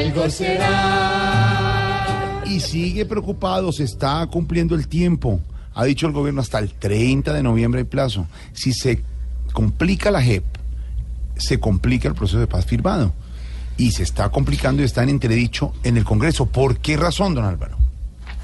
Algo será. Y sigue preocupado, se está cumpliendo el tiempo. Ha dicho el gobierno hasta el 30 de noviembre hay plazo. Si se complica la JEP, se complica el proceso de paz firmado. Y se está complicando y está en entredicho en el Congreso. ¿Por qué razón, don Álvaro?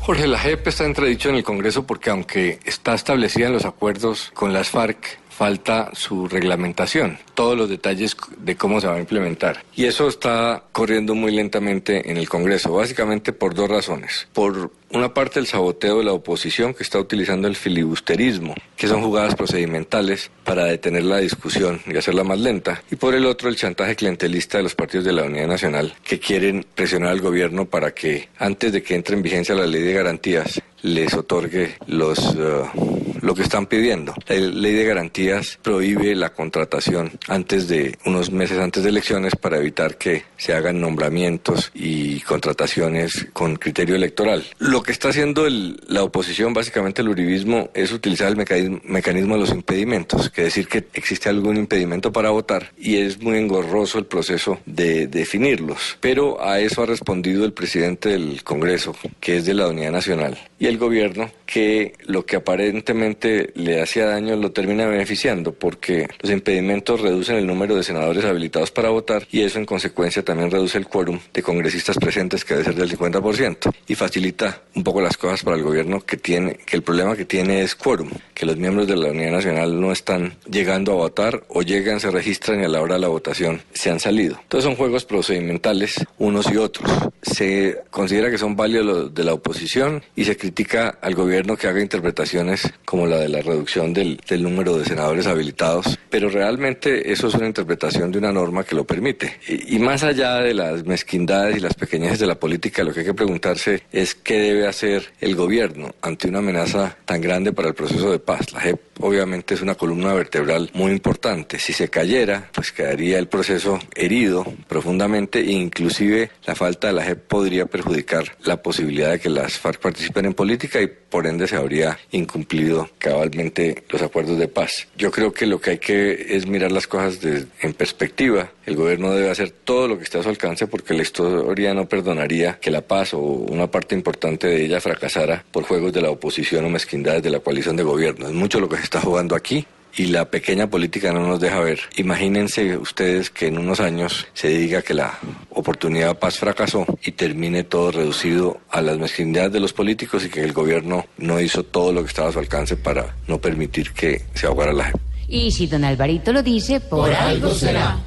Jorge, la JEP está entredicho en el Congreso porque aunque está establecida en los acuerdos con las FARC, falta su reglamentación, todos los detalles de cómo se va a implementar. Y eso está corriendo muy lentamente en el Congreso, básicamente por dos razones. Por una parte, el saboteo de la oposición que está utilizando el filibusterismo, que son jugadas procedimentales para detener la discusión y hacerla más lenta. Y por el otro, el chantaje clientelista de los partidos de la Unidad Nacional, que quieren presionar al gobierno para que, antes de que entre en vigencia la ley de garantías, les otorgue los, uh, lo que están pidiendo. La ley de garantías prohíbe la contratación antes de unos meses antes de elecciones para evitar que se hagan nombramientos y contrataciones con criterio electoral. Lo que está haciendo el, la oposición, básicamente el uribismo, es utilizar el mecanismo, mecanismo de los impedimentos, que decir que existe algún impedimento para votar y es muy engorroso el proceso de definirlos. Pero a eso ha respondido el presidente del Congreso, que es de la Unidad Nacional, y el gobierno, que lo que aparentemente le hacía daño lo termina beneficiando, porque los impedimentos reducen el número de senadores habilitados para votar y eso en consecuencia también reduce el quórum de congresistas presentes, que debe ser del 50%, y facilita un poco las cosas para el gobierno que tiene, que el problema que tiene es quórum, que los miembros de la Unidad Nacional no están llegando a votar o llegan, se registran y a la hora de la votación se han salido. Entonces son juegos procedimentales unos y otros. Se considera que son válidos los de la oposición y se critica al gobierno que haga interpretaciones como la de la reducción del, del número de senadores habilitados, pero realmente eso es una interpretación de una norma que lo permite. Y, y más allá de las mezquindades y las pequeñeces de la política, lo que hay que preguntarse es qué debe hacer el gobierno ante una amenaza tan grande para el proceso de paz. La JEP obviamente es una columna vertebral muy importante. Si se cayera, pues quedaría el proceso herido profundamente e inclusive la falta de la JEP podría perjudicar la posibilidad de que las FARC participen en política y por ende se habría incumplido cabalmente los acuerdos de paz. Yo creo que lo que hay que es mirar las cosas de, en perspectiva. El gobierno debe hacer todo lo que esté a su alcance porque la historia no perdonaría que la paz o una parte importante de ella fracasara por juegos de la oposición o mezquindades de la coalición de gobierno. Es mucho lo que se está jugando aquí y la pequeña política no nos deja ver. Imagínense ustedes que en unos años se diga que la oportunidad paz fracasó y termine todo reducido a las mezquindades de los políticos y que el gobierno no hizo todo lo que estaba a su alcance para no permitir que se ahogara la gente. Y si don Alvarito lo dice, por, Por algo será.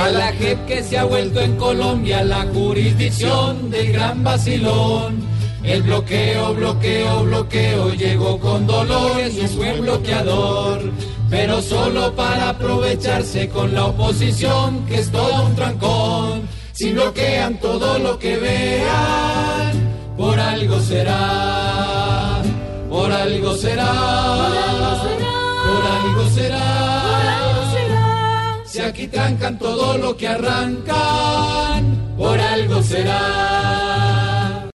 A la JEP que se ha vuelto en Colombia la jurisdicción del gran vacilón. El bloqueo, bloqueo, bloqueo llegó con dolor, Jesús fue bloqueador, pero solo para aprovecharse con la oposición, que es todo un trancón. Si bloquean todo lo que vean, por algo será, por algo será, por algo será. Si aquí trancan todo lo que arrancan, por algo será.